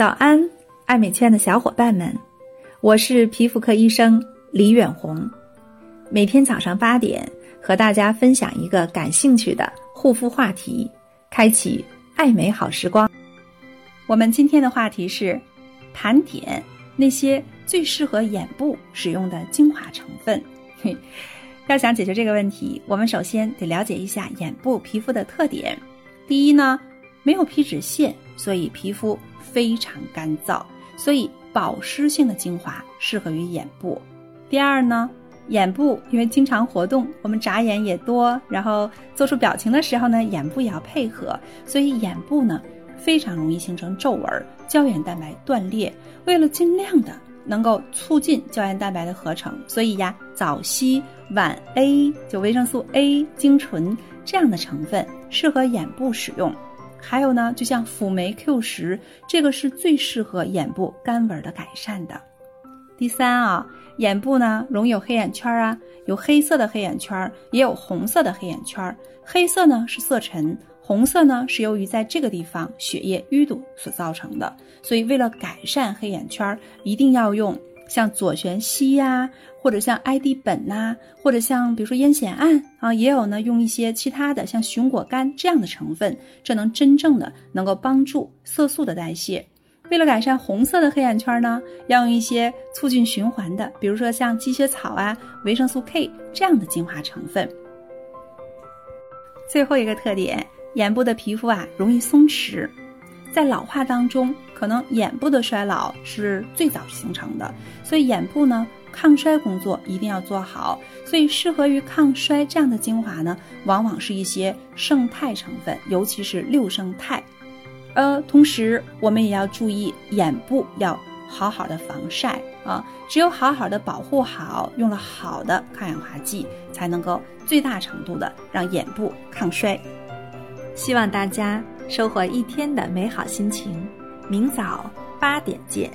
早安，爱美圈的小伙伴们，我是皮肤科医生李远红。每天早上八点，和大家分享一个感兴趣的护肤话题，开启爱美好时光。我们今天的话题是盘点那些最适合眼部使用的精华成分。嘿，要想解决这个问题，我们首先得了解一下眼部皮肤的特点。第一呢，没有皮脂腺，所以皮肤非常干燥，所以保湿性的精华适合于眼部。第二呢，眼部因为经常活动，我们眨眼也多，然后做出表情的时候呢，眼部也要配合，所以眼部呢非常容易形成皱纹、胶原蛋白断裂。为了尽量的能够促进胶原蛋白的合成，所以呀，早 C、晚 A 就维生素 A、精纯这样的成分适合眼部使用。还有呢，就像辅酶 Q 十，这个是最适合眼部干纹的改善的。第三啊，眼部呢容易有黑眼圈啊，有黑色的黑眼圈，也有红色的黑眼圈。黑色呢是色沉，红色呢是由于在这个地方血液淤堵所造成的。所以为了改善黑眼圈，一定要用像左旋烯呀。或者像艾地苯呐，或者像比如说烟酰胺啊，也有呢，用一些其他的像熊果苷这样的成分，这能真正的能够帮助色素的代谢。为了改善红色的黑眼圈呢，要用一些促进循环的，比如说像积雪草啊、维生素 K 这样的精华成分。最后一个特点，眼部的皮肤啊容易松弛，在老化当中，可能眼部的衰老是最早形成的，所以眼部呢。抗衰工作一定要做好，所以适合于抗衰这样的精华呢，往往是一些胜肽成分，尤其是六胜肽。呃，同时我们也要注意眼部要好好的防晒啊，只有好好的保护好，用了好的抗氧化剂，才能够最大程度的让眼部抗衰。希望大家收获一天的美好心情，明早八点见。